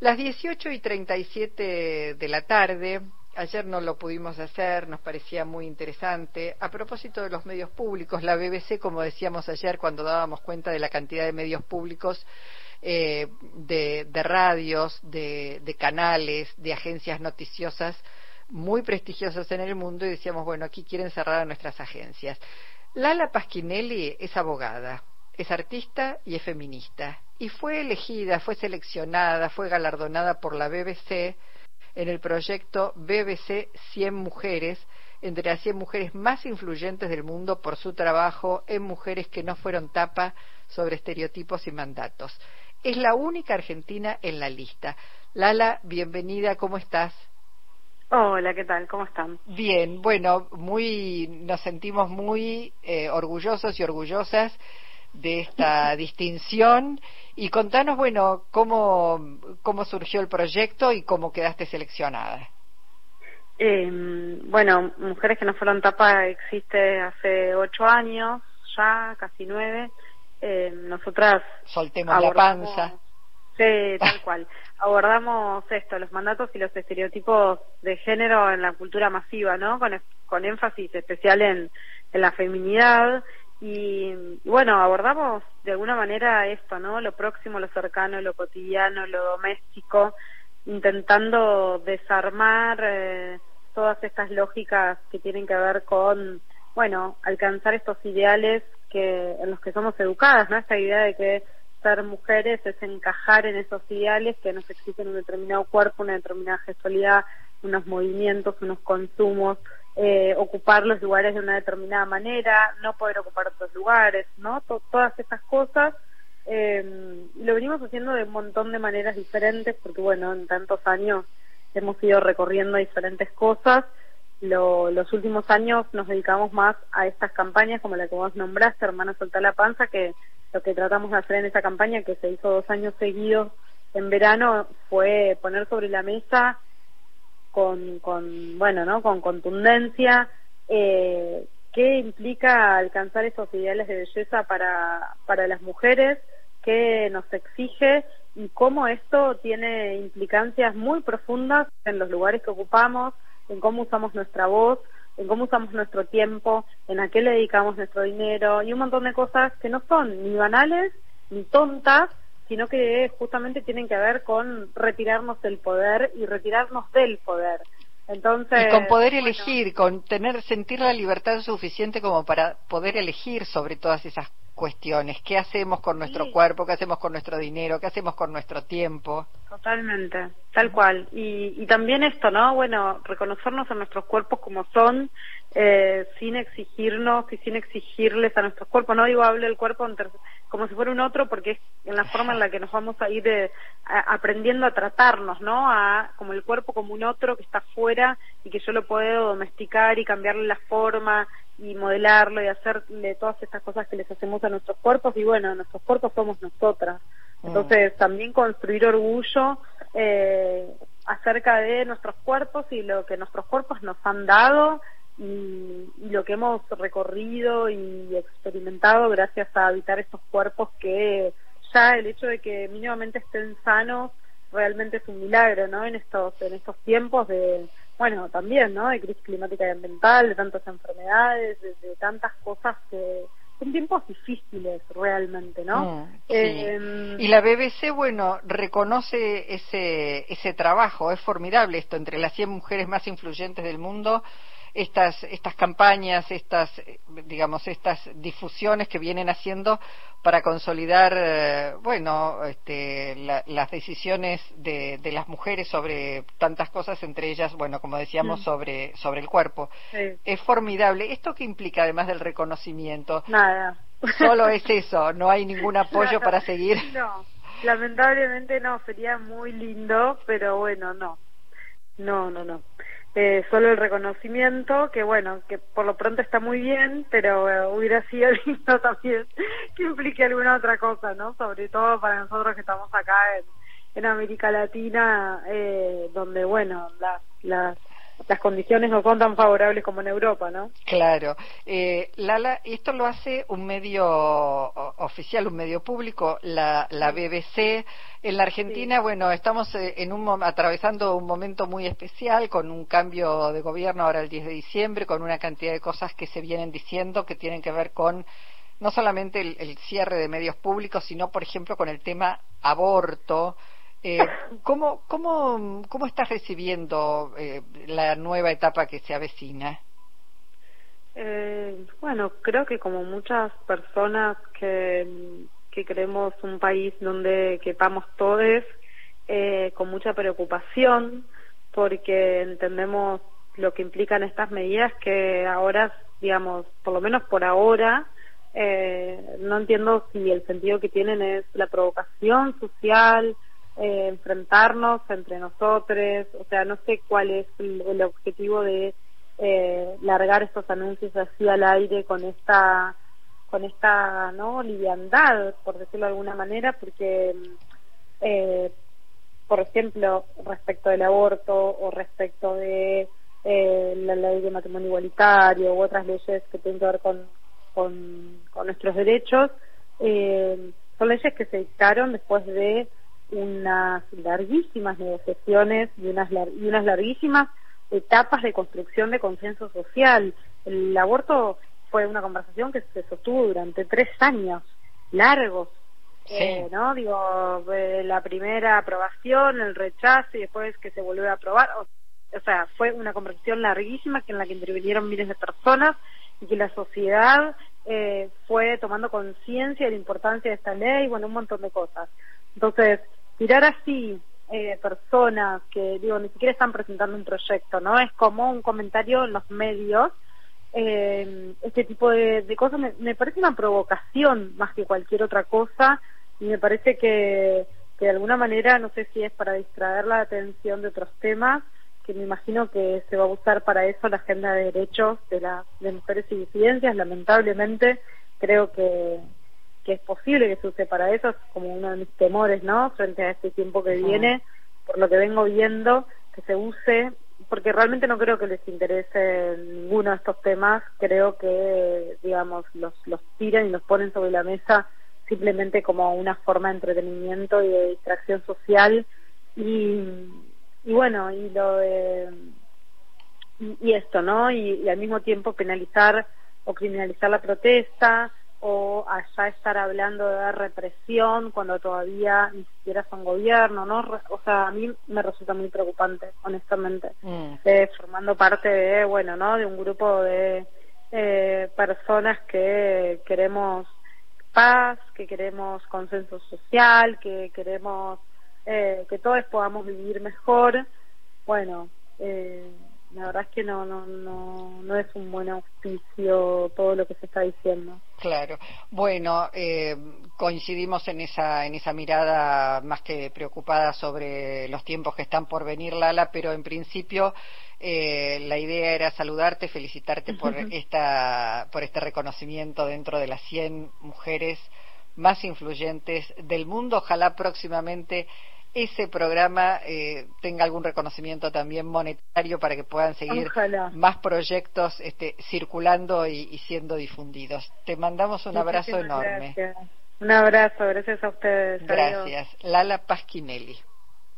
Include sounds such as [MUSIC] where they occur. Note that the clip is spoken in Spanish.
Las 18 y 37 de la tarde, ayer no lo pudimos hacer, nos parecía muy interesante. A propósito de los medios públicos, la BBC, como decíamos ayer cuando dábamos cuenta de la cantidad de medios públicos, eh, de, radios, de, de canales, de agencias noticiosas muy prestigiosas en el mundo y decíamos, bueno, aquí quieren cerrar a nuestras agencias. Lala Pasquinelli es abogada, es artista y es feminista. Y fue elegida, fue seleccionada, fue galardonada por la BBC en el proyecto BBC 100 Mujeres, entre las 100 mujeres más influyentes del mundo por su trabajo en mujeres que no fueron tapa sobre estereotipos y mandatos. Es la única argentina en la lista. Lala, bienvenida, ¿cómo estás? Hola, ¿qué tal? ¿Cómo están? Bien, bueno, muy, nos sentimos muy eh, orgullosos y orgullosas de esta distinción y contanos, bueno, cómo, cómo surgió el proyecto y cómo quedaste seleccionada. Eh, bueno, Mujeres que no fueron tapa existe hace ocho años, ya casi nueve. Eh, nosotras soltemos la panza. Sí, tal [LAUGHS] cual abordamos esto, los mandatos y los estereotipos de género en la cultura masiva, ¿no? Con, con énfasis especial en, en la feminidad y, bueno, abordamos de alguna manera esto, ¿no? Lo próximo, lo cercano, lo cotidiano, lo doméstico, intentando desarmar eh, todas estas lógicas que tienen que ver con, bueno, alcanzar estos ideales que en los que somos educadas, ¿no? Esta idea de que ser mujeres es encajar en esos ideales que nos exigen un determinado cuerpo, una determinada gestualidad, unos movimientos, unos consumos, eh, ocupar los lugares de una determinada manera, no poder ocupar otros lugares, ¿no? todas estas cosas eh, lo venimos haciendo de un montón de maneras diferentes porque, bueno, en tantos años hemos ido recorriendo diferentes cosas. los últimos años nos dedicamos más a estas campañas como la que vos nombraste, Hermana Solta la Panza, que lo que tratamos de hacer en esa campaña, que se hizo dos años seguidos en verano, fue poner sobre la mesa con, con bueno, ¿no? Con contundencia eh, qué implica alcanzar esos ideales de belleza para, para las mujeres, qué nos exige y cómo esto tiene implicancias muy profundas en los lugares que ocupamos, en cómo usamos nuestra voz, en cómo usamos nuestro tiempo, en a qué le dedicamos nuestro dinero y un montón de cosas que no son ni banales ni tontas, sino que justamente tienen que ver con retirarnos del poder y retirarnos del poder. Entonces, y con poder elegir, con tener sentir la libertad suficiente como para poder elegir sobre todas esas cuestiones. ¿Qué hacemos con nuestro cuerpo? ¿Qué hacemos con nuestro dinero? ¿Qué hacemos con nuestro tiempo? Totalmente, tal cual. Y, y también esto, ¿no? Bueno, reconocernos a nuestros cuerpos como son, eh, sin exigirnos y sin exigirles a nuestros cuerpos. No digo hable del cuerpo como si fuera un otro, porque es en la forma en la que nos vamos a ir de, aprendiendo a tratarnos, ¿no? A, como el cuerpo como un otro que está fuera y que yo lo puedo domesticar y cambiarle la forma y modelarlo y hacerle todas estas cosas que les hacemos a nuestros cuerpos y bueno, nuestros cuerpos somos nosotras. Mm. Entonces también construir orgullo eh, acerca de nuestros cuerpos y lo que nuestros cuerpos nos han dado y, y, lo que hemos recorrido y experimentado gracias a habitar estos cuerpos que ya el hecho de que mínimamente estén sanos realmente es un milagro, ¿no? En estos en estos tiempos de bueno, también, ¿no? De crisis climática y ambiental, de tantas enfermedades, de, tantas cosas que son tiempos difíciles realmente, ¿no? Mm, eh, y la BBC, bueno, reconoce ese, ese trabajo, es formidable esto, entre las 100 mujeres más influyentes del mundo, estas, estas campañas, estas, digamos, estas difusiones que vienen haciendo para consolidar, eh, bueno, este, las decisiones de, de, las mujeres sobre tantas cosas, entre ellas, bueno, como decíamos, mm. sobre, sobre el cuerpo. Es formidable. ¿Esto qué implica, además del reconocimiento? Nada. Solo es [LAUGHS] eso, no hay ningún apoyo para seguir. No, lamentablemente no, sería muy lindo, pero bueno, no. No, no, no eh, solo el reconocimiento, que bueno, que por lo pronto está muy bien, pero eh, hubiera sido [LAUGHS] lindo también que implique alguna otra cosa, ¿no? Sobre todo para nosotros que estamos acá en, en América Latina, eh, donde, bueno, las, las las condiciones no son tan favorables como en Europa, ¿no? Claro. Eh, Lala, esto lo hace un medio oficial, un medio público, la, la BBC. En la Argentina, bueno, estamos eh, en un, atravesando un momento muy especial con un cambio de gobierno ahora el 10 de diciembre, con una cantidad de cosas que se vienen diciendo que tienen que ver con no solamente el cierre de medios públicos, sino, por ejemplo, con el tema aborto. Eh, ¿cómo, cómo, ¿Cómo estás recibiendo eh, la nueva etapa que se avecina? Eh, bueno, creo que como muchas personas que, que queremos un país donde quepamos todos, eh, con mucha preocupación, porque entendemos lo que implican estas medidas que ahora, digamos, por lo menos por ahora, eh, no entiendo si el sentido que tienen es la provocación social, eh, enfrentarnos entre nosotros, o sea, no sé cuál es el, objetivo de eh, largar estos anuncios así al aire con esta con esta no liviandad, por decirlo de alguna manera, porque eh, por ejemplo, respecto del aborto o respecto de eh, la ley de matrimonio igualitario u otras leyes que tienen que ver con, con, con nuestros derechos, eh, son leyes que se dictaron después de unas larguísimas negociaciones y unas, y unas larguísimas etapas de construcción de consenso social. El aborto fue una conversación que se sostuvo durante tres años largos, eh, ¿no? Digo, eh, la primera aprobación, el rechazo y después que se volvió a aprobar. O, o, sea, fue una conversación larguísima que en la que intervinieron miles de personas y que la sociedad eh, fue tomando conciencia de la importancia de esta ley, bueno, un montón de cosas. Entonces, tirar así eh, personas que, digo, ni siquiera están presentando un proyecto, ¿no? Es como un comentario en los medios. Eh, este tipo de, cosas me, parece una provocación más que cualquier otra cosa y me parece que, que de alguna manera, no sé si es para distraer la atención de otros temas, que me imagino que se va a usar para eso la agenda de derechos de, las de mujeres y disidencias, lamentablemente creo que, que es posible que se use para eso, es como uno de mis temores, ¿no? Frente a este tiempo que viene, por lo que vengo viendo, que se use, porque realmente no creo que les interese ninguno de estos temas, creo que, digamos, los, los tiran y los ponen sobre la mesa simplemente como una forma de entretenimiento y de distracción social y, y bueno, y lo de, y, esto, ¿no? y al mismo tiempo penalizar o criminalizar la protesta, o allá estar hablando de represión cuando todavía ni siquiera son gobierno, ¿no? O sea, a mí me resulta muy preocupante, honestamente, mm. formando parte de, bueno, ¿no? De un grupo de eh, personas que queremos paz, que queremos consenso social, que queremos eh, que todos podamos vivir mejor. Bueno, eh, la verdad es que no, no, no, no es un buen auspicio todo lo que se está diciendo. Claro. Bueno, eh, coincidimos en esa, en esa mirada más que preocupada sobre los tiempos que están por venir, Lala, pero en principio eh, la idea era saludarte, felicitarte por, esta, por este reconocimiento dentro de las 100 mujeres más influyentes del mundo. Ojalá próximamente ese programa eh, tenga algún reconocimiento también monetario para que puedan seguir más proyectos este, circulando y, siendo difundidos. Te mandamos un abrazo enorme. Un abrazo, gracias a ustedes. Gracias. Lala Pasquinelli.